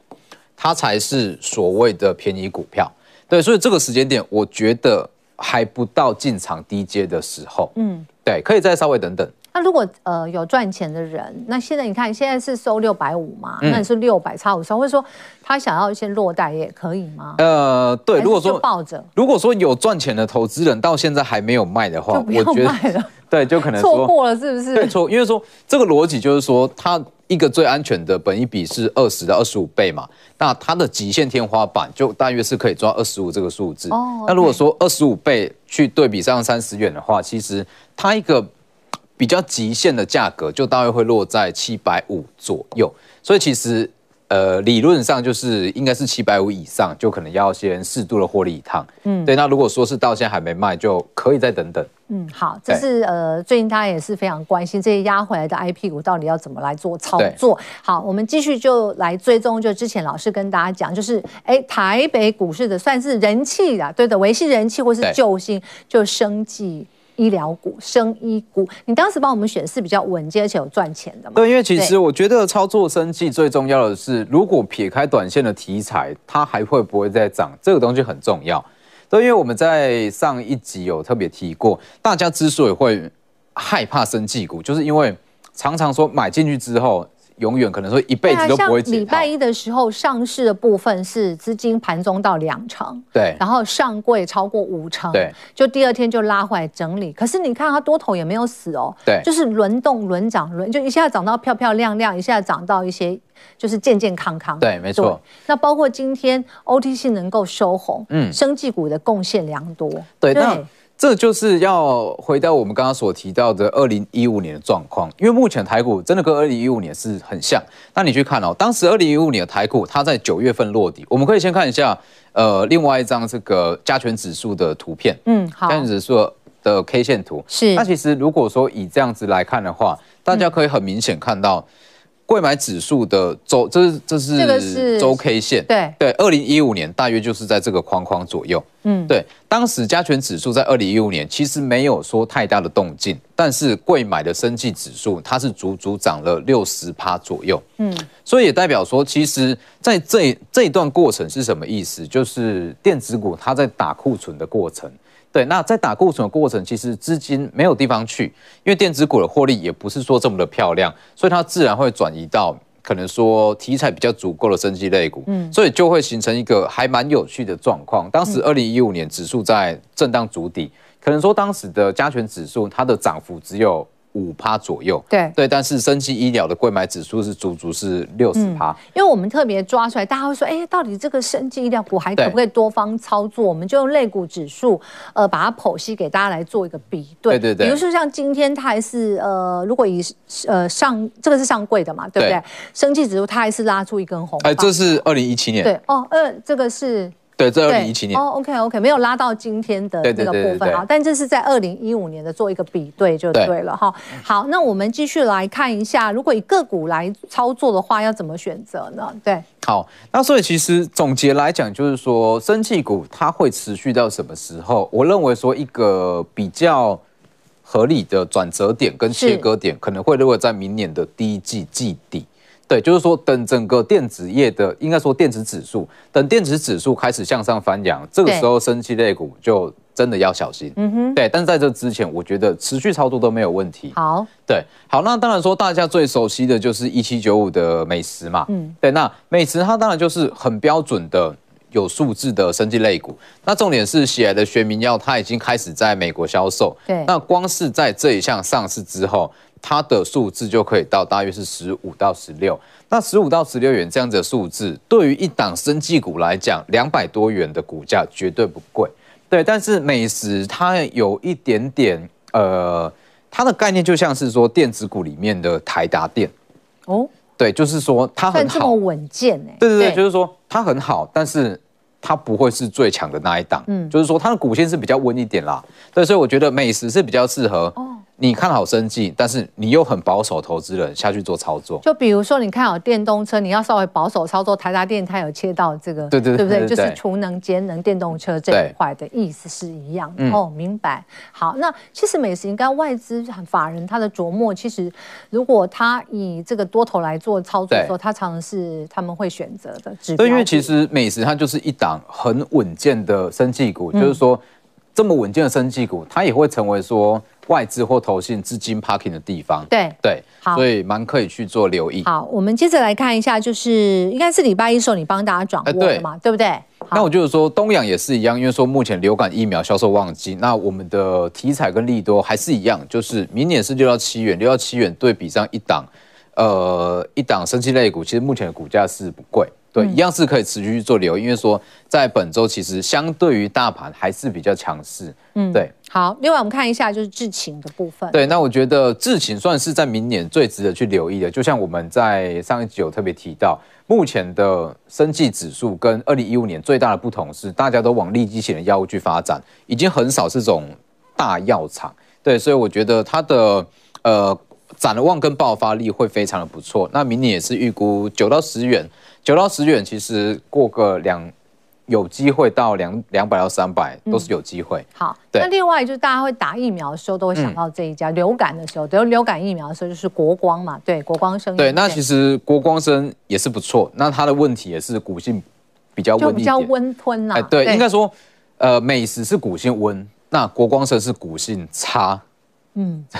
它才是所谓的便宜股票。对，所以这个时间点，我觉得还不到进场低阶的时候。嗯，对，可以再稍微等等。那如果呃有赚钱的人，那现在你看现在是收六百五嘛，嗯、那你是六百差五十，或者说他想要先落袋也可以吗？呃，对，如果说抱着，如果说有赚钱的投资人到现在还没有卖的话，我觉得对，就可能 错过了，是不是？对，错，因为说这个逻辑就是说，他一个最安全的本一比是二十到二十五倍嘛，那它的极限天花板就大约是可以抓二十五这个数字。哦、那如果说二十五倍去对比上三十元的话，其实它一个。比较极限的价格就大约会落在七百五左右，所以其实呃理论上就是应该是七百五以上，就可能要先适度的获利一趟。嗯，对。那如果说是到现在还没卖，就可以再等等。嗯，好，这是呃最近大家也是非常关心这些压回来的 IP 股到底要怎么来做操作。好，我们继续就来追踪，就之前老师跟大家讲，就是哎台北股市的算是人气的，对的，维系人气或是救星，就生技。医疗股、生医股，你当时帮我们选的是比较稳健而且有赚钱的吗？对，因为其实我觉得操作生技最重要的是，如果撇开短线的题材，它还会不会再涨？这个东西很重要。对，因为我们在上一集有特别提过，大家之所以会害怕生技股，就是因为常常说买进去之后。永远可能说一辈子都不会解套。礼拜一的时候上市的部分是资金盘中到两成，对，然后上柜超过五成，对，就第二天就拉回来整理。可是你看它多头也没有死哦，对，就是轮动轮涨轮，就一下涨到漂漂亮亮，一下涨到一些就是健健康康。对，没错。那包括今天 OTC 能够收红，嗯，生技股的贡献良多。对，对。这就是要回到我们刚刚所提到的二零一五年的状况，因为目前台股真的跟二零一五年是很像。那你去看哦，当时二零一五年的台股，它在九月份落底。我们可以先看一下，呃，另外一张这个加权指数的图片。嗯，好。加权指数的 K 线图是。那其实如果说以这样子来看的话，大家可以很明显看到。柜买指数的周，这是这是周 K 线，对。对，二零一五年大约就是在这个框框左右，嗯，对，当时加权指数在二零一五年其实没有说太大的动静，但是贵买的生技指数它是足足涨了六十趴左右，嗯，所以也代表说，其实在这这一段过程是什么意思？就是电子股它在打库存的过程。对，那在打库存的过程，其实资金没有地方去，因为电子股的获利也不是说这么的漂亮，所以它自然会转移到可能说题材比较足够的升级类股，嗯，所以就会形成一个还蛮有趣的状况。当时二零一五年指数在震荡筑底，可能说当时的加权指数它的涨幅只有。五趴左右，对对，但是生技医疗的柜买指数是足足是六十趴，因为我们特别抓出来，大家会说，哎，到底这个生技医疗股还可不可以多方操作？我们就用类股指数，呃，把它剖析给大家来做一个比对。对对对。比如说像今天它还是呃，如果以呃上这个是上柜的嘛，对不对？生技指数它还是拉出一根红棒。哎，这是二零一七年。对哦，呃，这个是。对，这二零一七年哦，OK OK，没有拉到今天的这个部分啊，但这是在二零一五年的做一个比对就对了哈。好，那我们继续来看一下，如果以个股来操作的话，要怎么选择呢？对，好，那所以其实总结来讲，就是说，生气股它会持续到什么时候？我认为说一个比较合理的转折点跟切割点，可能会落在明年的第一季季底。对，就是说，等整个电子业的，应该说电子指数，等电子指数开始向上翻扬，这个时候，生技类股就真的要小心。嗯哼，对。但是在这之前，我觉得持续操作都没有问题。好，对，好，那当然说，大家最熟悉的就是一七九五的美食嘛。嗯，对，那美食它当然就是很标准的有数字的生技类股。那重点是，喜来的学名药它已经开始在美国销售。对，那光是在这一项上市之后。它的数字就可以到大约是十五到十六，那十五到十六元这样子的数字，对于一档生技股来讲，两百多元的股价绝对不贵。对，但是美食它有一点点，呃，它的概念就像是说电子股里面的台达电。哦，对，就是说它很好，这么稳健哎，对对对，就是说它很好，但是它不会是最强的那一档，嗯，就是说它的股线是比较温一点啦，对，所以我觉得美食是比较适合哦。你看好生技，但是你又很保守，投资人下去做操作。就比如说，你看好电动车，你要稍微保守操作。台达电它有切到这个，对对对，对不对？就是储能节能电动车这一块的意思是一样的哦，明白。好，那其实美食应该外资法人他的琢磨，其实如果他以这个多头来做操作的时候，他常常是他们会选择的指标。对，因为其实美食它就是一档很稳健的生技股，嗯、就是说这么稳健的生技股，它也会成为说。外资或投信资金 parking 的地方，对对，好，所以蛮可以去做留意。好，我们接着来看一下，就是应该是礼拜一时候你帮大家转握的嘛，欸、对，对不对？那我就是说东阳也是一样，因为说目前流感疫苗销售旺季，那我们的题材跟利多还是一样，就是明年是六到七元，六到七元对比上一档，呃，一档生气类股，其实目前的股价是不贵。对，一样是可以持续去做留意，因为说在本周其实相对于大盘还是比较强势。嗯，对。好，另外我们看一下就是智勤的部分。对，那我觉得智勤算是在明年最值得去留意的。就像我们在上一集有特别提到，目前的生技指数跟二零一五年最大的不同是，大家都往利基型的药物去发展，已经很少是这种大药厂。对，所以我觉得它的呃展望跟爆发力会非常的不错。那明年也是预估九到十元。九到十元，其实过个两有机会到两两百到三百都是有机会。嗯、好，对那另外就是大家会打疫苗的时候都会想到这一家，嗯、流感的时候，得流感疫苗的时候就是国光嘛，对，国光生。对，那其实国光生也是不错，那它的问题也是骨性比较温一点，比较温吞呐。哎，对，对应该说，呃，美食是骨性温，那国光生是骨性差。嗯。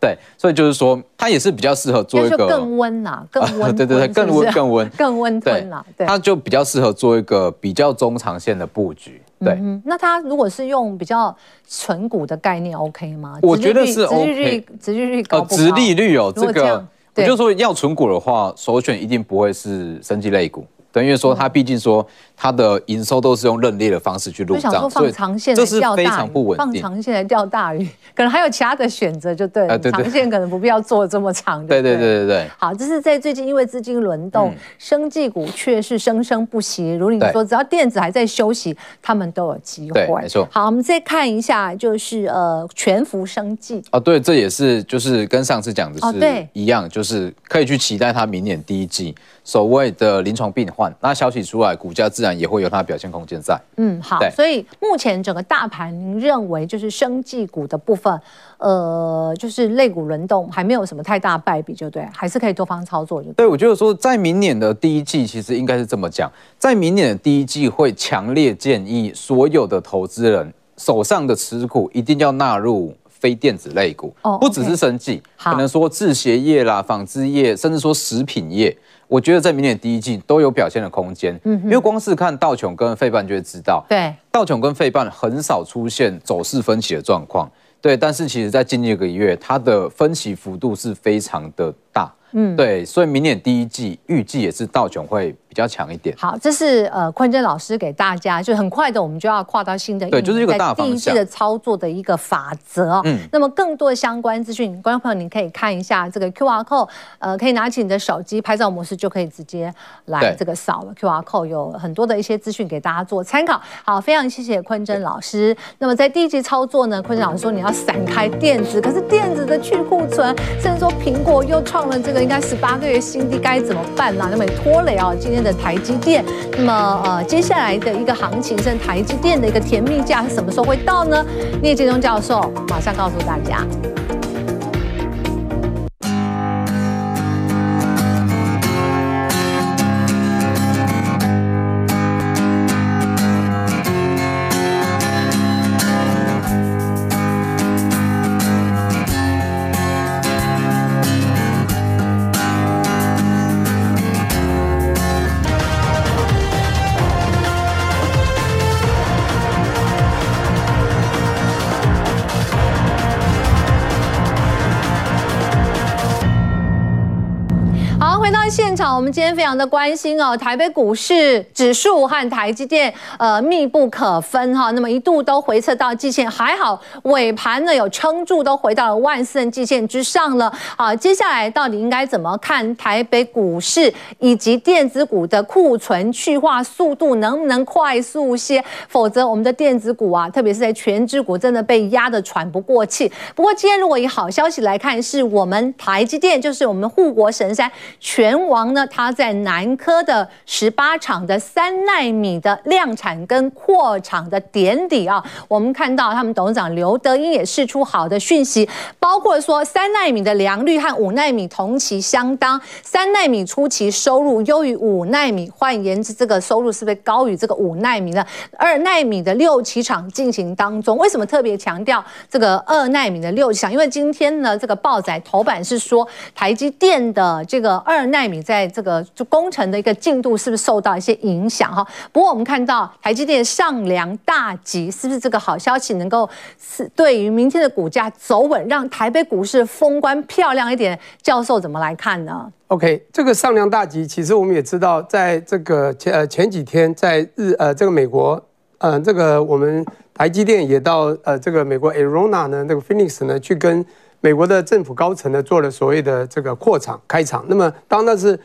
对，所以就是说，它也是比较适合做一个更温 呐，更温、啊，对对对，更温更温更温吞呐，对，它就比较适合做一个比较中长线的布局。对，嗯、那它如果是用比较纯股的概念，OK 吗？我觉得是 OK，殖利率，殖利率高不高？殖利率哦，这个，我就说要纯股的话，首选一定不会是生技类股。等于说，它毕竟说它的营收都是用认列的方式去入账，放长线来钓大鱼，放长线来钓大鱼，可能还有其他的选择，就对了。长线可能不必要做这么长。对对对对对。好，这是在最近因为资金轮动，生技股却是生生不息。如你说，只要电子还在休息，他们都有机会。没错。好，我们再看一下，就是呃，全幅生技。哦，对，这也是就是跟上次讲的是一样，就是可以去期待它明年第一季。所谓的临床病患，那消息出来，股价自然也会有它的表现空间在。嗯，好。所以目前整个大盘，您认为就是生技股的部分，呃，就是类股轮动，还没有什么太大败笔，就对，还是可以多方操作就对。对，我觉得说，在明年的第一季，其实应该是这么讲，在明年的第一季，会强烈建议所有的投资人手上的持股一定要纳入非电子类股，哦，不只是生技，可能说制鞋业啦、纺织业，甚至说食品业。我觉得在明年第一季都有表现的空间，嗯，因为光是看道琼跟费半就会知道，对，道琼跟费半很少出现走势分歧的状况，对，但是其实在近一个月，它的分歧幅度是非常的大。嗯，对，所以明年第一季预计也是道琼会比较强一点。好，这是呃坤真老师给大家，就很快的我们就要跨到新的对，就是一个大方向。第一季的操作的一个法则。嗯，那么更多的相关资讯，观众朋友你可以看一下这个 QR code，呃，可以拿起你的手机拍照模式就可以直接来这个扫了 QR code，有很多的一些资讯给大家做参考。好，非常谢谢坤真老师。那么在第一季操作呢，坤真老师说你要散开电子，可是电子的去库存，甚至说苹果又创了这个。应该十八个月新低该怎么办呢？那么拖累啊，今天的台积电。那么呃，接下来的一个行情，甚至台积电的一个甜蜜价是什么时候会到呢？聂建中教授马上告诉大家。今天非常的关心哦，台北股市指数和台积电呃密不可分哈，那么一度都回撤到季线，还好尾盘呢有撑住，都回到了万四季线之上了。好，接下来到底应该怎么看台北股市以及电子股的库存去化速度能不能快速些？否则我们的电子股啊，特别是在权值股，真的被压得喘不过气。不过今天如果以好消息来看，是我们台积电，就是我们护国神山。全王呢，它在南科的十八厂的三奈米的量产跟扩厂的典礼啊，我们看到他们董事长刘德英也释出好的讯息，包括说三奈米的良率和五奈米同期相当，三奈米初期收入优于五奈米，换言之，这个收入是不是高于这个五奈米呢？二奈米的六期厂进行当中，为什么特别强调这个二奈米的六期厂？因为今天呢，这个报载头版是说台积电的这个二。二奈米在这个呃就工程的一个进度是不是受到一些影响哈？不过我们看到台积电上梁大吉，是不是这个好消息能够是对于明天的股价走稳，让台北股市封关漂亮一点？教授怎么来看呢？OK，这个上梁大吉，其实我们也知道，在这个前呃前几天，在日呃这个美国呃这个我们台积电也到呃这个美国 Arizona 呢那个 Phoenix 呢去跟。美国的政府高层呢，做了所谓的这个扩厂开厂，那么当那是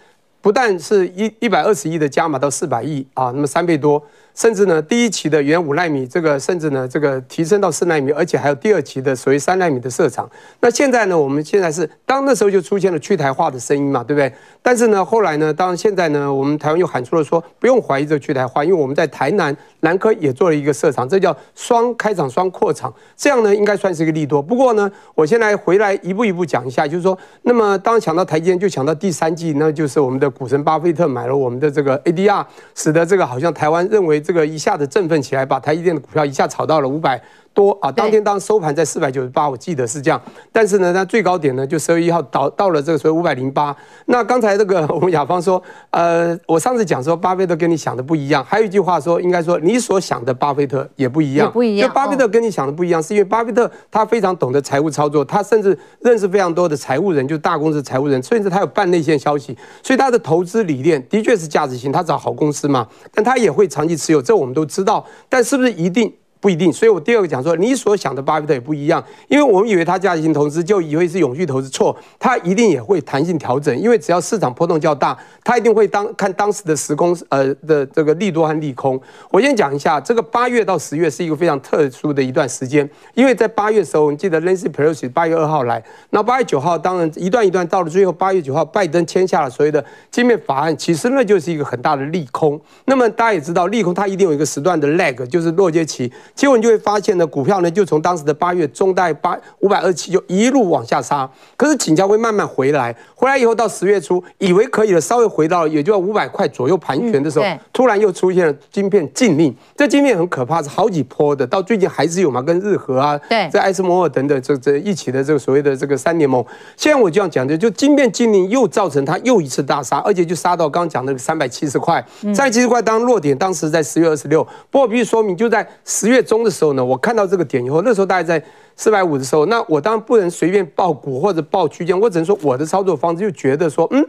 不但是一一百二十亿的加码到四百亿啊，那么三倍多。甚至呢，第一期的原五奈米这个，甚至呢，这个提升到四奈米，而且还有第二期的所谓三奈米的设厂。那现在呢，我们现在是当那时候就出现了去台化的声音嘛，对不对？但是呢，后来呢，当现在呢，我们台湾又喊出了说不用怀疑这去台化，因为我们在台南南科也做了一个设厂，这叫双开厂双扩厂，这样呢应该算是一个利多。不过呢，我现在回来一步一步讲一下，就是说，那么当想到台积电，就想到第三季，那就是我们的股神巴菲特买了我们的这个 ADR，使得这个好像台湾认为。这个一下子振奋起来，把台积电的股票一下炒到了五百。多啊！当天当收盘在四百九十八，我记得是这样。但是呢，它最高点呢，就十二月一号到到了这个所谓五百零八。那刚才这个 我们雅芳说，呃，我上次讲说巴菲特跟你想的不一样。还有一句话说，应该说你所想的巴菲特也不一样。不一样。就巴菲特跟你想的不一样，是因为巴菲特他非常懂得财务操作，他甚至认识非常多的财务人，就是大公司财务人，甚至他有半内线消息，所以他的投资理念的确是价值型。他找好公司嘛，但他也会长期持有，这我们都知道。但是不是一定？不一定，所以我第二个讲说，你所想的巴菲特也不一样，因为我们以为他价值型投资就以为是永续投资，错，他一定也会弹性调整，因为只要市场波动较大，他一定会当看当时的时空呃的这个利多和利空。我先讲一下，这个八月到十月是一个非常特殊的一段时间，因为在八月的时候，你记得 Nancy Pelosi 八月二号来，那八月九号当然一段一段到了最后，八月九号拜登签下了所谓的晶片法案，其实那就是一个很大的利空。那么大家也知道，利空它一定有一个时段的 lag，就是落阶期。结果你就会发现呢，股票呢就从当时的八月中大概八五百二十七就一路往下杀，可是紧张会慢慢回来，回来以后到十月初以为可以了，稍微回到也就要五百块左右盘旋的时候，突然又出现了晶片禁令，这晶片很可怕，是好几波的，到最近还是有嘛，跟日和啊，对，在艾斯摩尔等等这这一起的这个所谓的这个三联盟，现在我就要讲的就晶片禁令又造成它又一次大杀，而且就杀到刚刚讲的三百七十块，三百七十块当落点，当时在十月二十六，不过必须说明就在十月中的时候呢。我看到这个点以后，那时候大概在四百五的时候，那我当然不能随便报股或者报区间，我只能说我的操作方式就觉得说，嗯，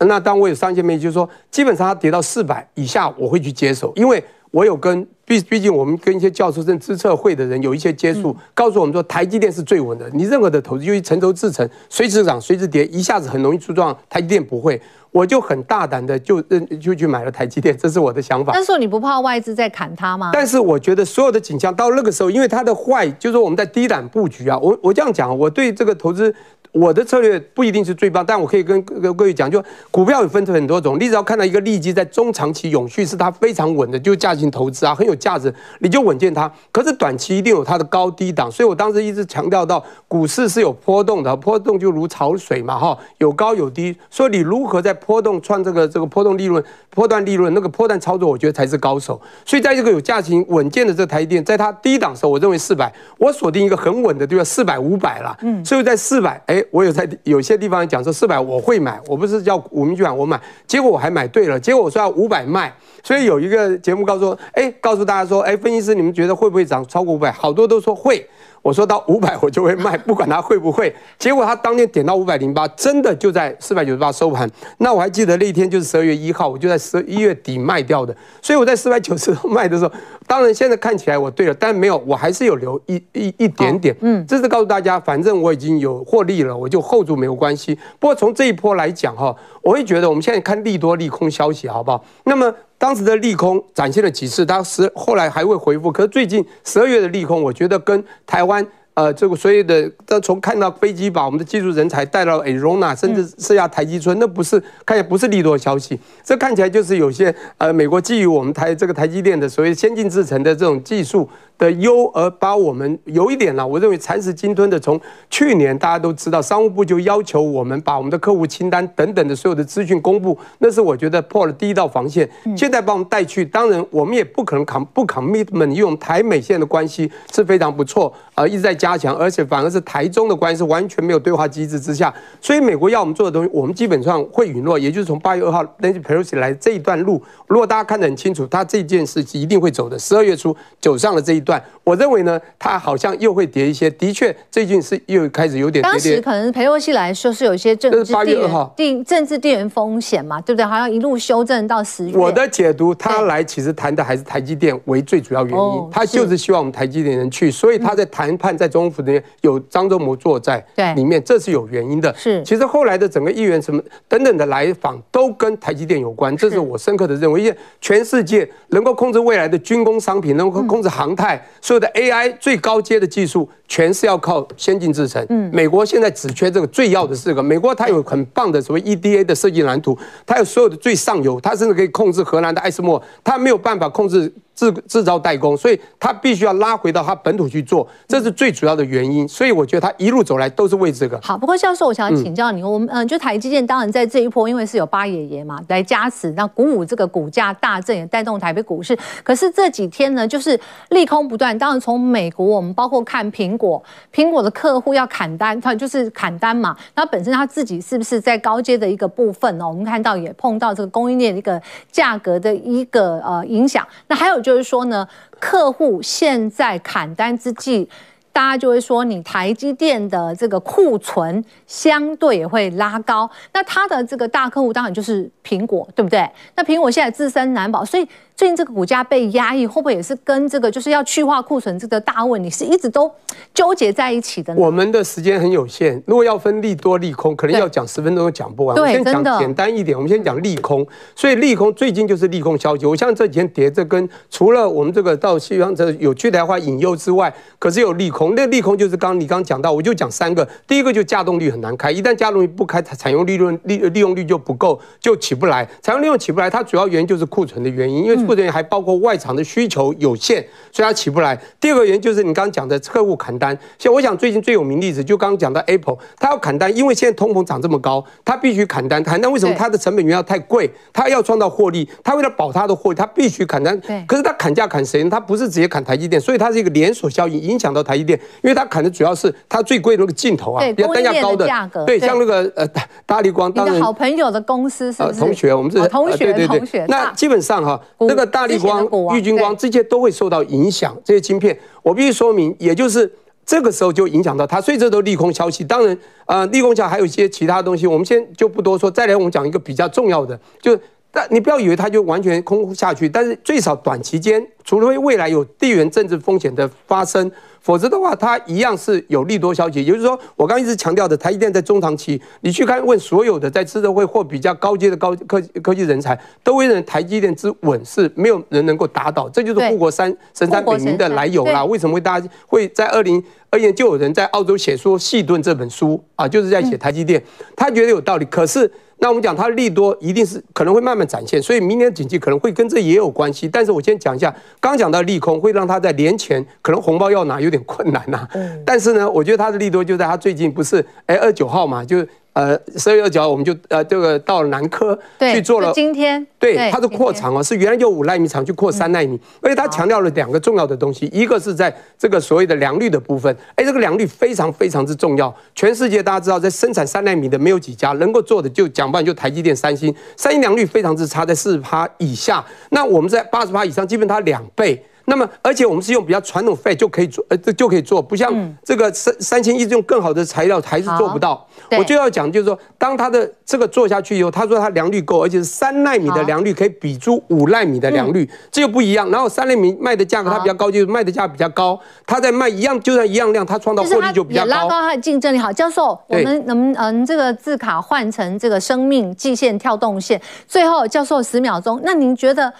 那当我有上线媒体就是说，基本上它跌到四百以下，我会去接手，因为我有跟毕毕竟我们跟一些教授、甚至资策会的人有一些接触，告诉我们说台积电是最稳的，你任何的投资，由于成熟制成，随时涨随时跌，一下子很容易出状，台积电不会。我就很大胆的就认就去买了台积电，这是我的想法。但是你不怕外资在砍它吗？但是我觉得所有的景象到那个时候，因为它的坏，就是说我们在低档布局啊。我我这样讲，我对这个投资。我的策略不一定是最棒，但我可以跟各位讲，就股票有分成很多种，你只要看到一个利基在中长期永续，是它非常稳的，就是价值型投资啊，很有价值，你就稳健它。可是短期一定有它的高低档，所以我当时一直强调到，股市是有波动的，波动就如潮水嘛，哈，有高有低，所以你如何在波动创这个这个波动利润、波段利润那个波段操作，我觉得才是高手。所以在这个有价型稳健的这台电，在它低档的时候，我认为四百，我锁定一个很稳的，对吧？四百五百了，嗯，所以在四百，哎。我有在有些地方讲说四百我会买，我不是叫股民去买，我买，结果我还买对了，结果我说要五百卖，所以有一个节目告诉，哎，告诉大家说，哎，分析师你们觉得会不会涨超过五百？好多都说会。我说到五百我就会卖，不管它会不会。结果它当天点到五百零八，真的就在四百九十八收盘。那我还记得那一天就是十二月一号，我就在十一月底卖掉的。所以我在四百九十卖的时候，当然现在看起来我对了，但没有，我还是有留一一一点点。嗯，这是告诉大家，反正我已经有获利了，我就 hold 住没有关系。不过从这一波来讲哈，我会觉得我们现在看利多利空消息好不好？那么。当时的利空展现了几次，当时后来还会回复。可是最近十二月的利空，我觉得跟台湾呃这个所有的，从看到飞机把我们的技术人才带到 Arizona，甚至设下台积村，那不是看起来不是利多消息，这看起来就是有些呃美国基于我们台这个台积电的所谓先进制程的这种技术。的优而把我们有一点呢，我认为蚕食鲸吞的。从去年大家都知道，商务部就要求我们把我们的客户清单等等的所有的资讯公布，那是我觉得破了第一道防线。现在把我们带去，当然我们也不可能扛不 commitment，用台美现在的关系是非常不错，啊，一直在加强，而且反而是台中的关系完全没有对话机制之下，所以美国要我们做的东西，我们基本上会允诺。也就是从八月二号 Nancy Pelosi 来这一段路，如果大家看得很清楚，他这件事一定会走的。十二月初走上了这一段。我认为呢，它好像又会跌一些。的确，最近是又开始有点跌跌。当时可能裴洛西来说是有一些政治地缘地政治地缘风险嘛，对不对？好像一路修正到十月。我的解读，他来其实谈的还是台积电为最主要原因，他就是希望我们台积电能去，所以他在谈判在总统府里面有张忠谋坐在里面，这是有原因的。是，其实后来的整个议员什么等等的来访都跟台积电有关，这是我深刻的认为，因为全世界能够控制未来的军工商品，能够控制航太。所有的 AI 最高阶的技术，全是要靠先进制程。嗯，美国现在只缺这个最要的是这个。美国它有很棒的所谓 EDA 的设计蓝图，它有所有的最上游，它甚至可以控制荷兰的艾斯莫，它没有办法控制。制制造代工，所以他必须要拉回到他本土去做，这是最主要的原因。所以我觉得他一路走来都是为这个。好，不过教授，我想要请教你，我们嗯，就台积电当然在这一波，因为是有八爷爷嘛来加持，那鼓舞这个股价大振，也带动台北股市。可是这几天呢，就是利空不断。当然从美国，我们包括看苹果，苹果的客户要砍单，它就是砍单嘛。那本身他自己是不是在高阶的一个部分呢？我们看到也碰到这个供应链的一个价格的一个呃影响。那还有就是说呢，客户现在砍单之际，大家就会说，你台积电的这个库存相对也会拉高。那他的这个大客户当然就是苹果，对不对？那苹果现在自身难保，所以。最近这个股价被压抑，会不会也是跟这个就是要去化库存这个大问题是一直都纠结在一起的呢？我们的时间很有限，如果要分利多利空，可能要讲十分钟都讲不完。我先讲简单一点，我们先讲利空。所以利空最近就是利空消息。我像这几天跌，这跟除了我们这个到西方这有去台化引诱之外，可是有利空。那利空就是刚你刚刚讲到，我就讲三个。第一个就价动率很难开，一旦价动率不开，采用利润利利用率就不够，就起不来。采用利用起不来，它主要原因就是库存的原因，因为。人还包括外场的需求有限，所以它起不来。第二个原因就是你刚刚讲的客户砍单。像我想最近最有名例子，就刚刚讲到 Apple，它要砍单，因为现在通膨涨这么高，它必须砍单。砍单为什么？它的成本原料太贵，它要创造获利，它为了保它的获利，它必须砍单。可是它砍价砍谁呢？它不是直接砍台积电，所以它是一个连锁效应，影响到台积电。因为它砍的主要是它最贵的那个镜头啊，比较单价高的价格。对，像那个呃大立光，当你的好朋友的公司是不是？同学，我们是同学，对对对。那基本上哈，那个大力光。玉金光这些都会受到影响，这些晶片我必须说明，也就是这个时候就影响到它，所以这都利空消息。当然，呃，利空下还有一些其他东西，我们先就不多说。再来，我们讲一个比较重要的，就但你不要以为它就完全空下去，但是最少短期间，除非未来有地缘政治风险的发生。否则的话，它一样是有利多消息。也就是说，我刚一直强调的，台积电在中长期，你去看问所有的在资策会或比较高阶的高科科技人才，都会认为台积电之稳是没有人能够打倒。这就是护国山神山北明的来由啦。为什么会大家会在二零二一年就有人在澳洲写说《细盾》这本书啊，就是在写台积电，他觉得有道理。可是。那我们讲它利多一定是可能会慢慢展现，所以明年的景气可能会跟这也有关系。但是我先讲一下，刚讲到利空会让他在年前可能红包要拿有点困难呐。但是呢，我觉得他的利多就在他最近不是哎二九号嘛，就呃，十二月九号我们就呃这个到了南科去做了。今天对它的扩厂哦，是原来就五奈米厂去扩三奈米，而且它强调了两个重要的东西，一个是在这个所谓的良率的部分，哎，这个良率非常非常之重要。全世界大家知道，在生产三奈米的没有几家能够做的，就讲半就台积电、三星，三星良率非常之差，在四十趴以下。那我们在八十趴以上，基本它两倍。那么，而且我们是用比较传统费就可以做，呃，这就可以做，不像这个三三千一用更好的材料还是做不到。我就要讲，就是说，当它的这个做下去以后，他说它良率够，而且是三纳米的良率可以比出五纳米的良率，这就不一样。然后三纳米卖的价格它比较高，就是卖的价比较高，它在卖一样，就算一样量，它创造获利就比较高，拉高它的竞争力。好，教授，我们能嗯这个字卡换成这个生命季线跳动线，最后教授十秒钟，那您觉得？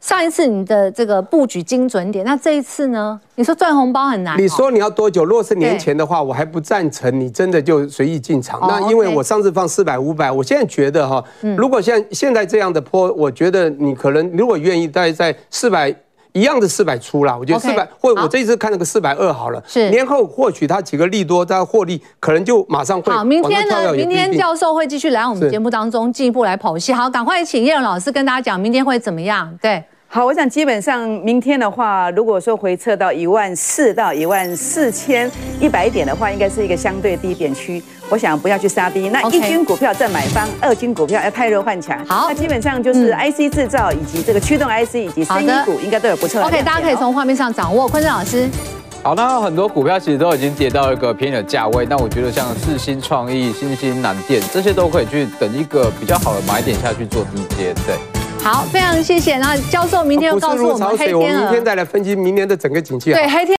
上一次你的这个布局精准点，那这一次呢？你说赚红包很难。你说你要多久？若是年前的话，我还不赞成你真的就随意进场。那因为我上次放四百五百，我现在觉得哈，如果像现在这样的坡，我觉得你可能如果愿意待在四百一样的四百出啦，我觉得四百或我这一次看那个四百二好了。是年后或许它几个利多，它获利可能就马上会。好，明天呢？明天教授会继续来我们节目当中进一步来剖析。好，赶快请叶老师跟大家讲明天会怎么样？对。好，我想基本上明天的话，如果说回撤到一万四到一万四千一百点的话，应该是一个相对低点区。我想不要去杀低。那一军股票在买方，二军股票要汰弱换强。好，那基本上就是 IC 制造以及这个驱动 IC 以及生医股应该都有不错的。OK，大家可以从画面上掌握。坤正老师，好，那很多股票其实都已经跌到一个便宜的价位。那我觉得像四新创意、新兴南电这些都可以去等一个比较好的买点下去做低接。对。好，非常谢谢。那教授明天又告诉我们黑天鹅，我明天再来分析明年的整个景气。对，黑天。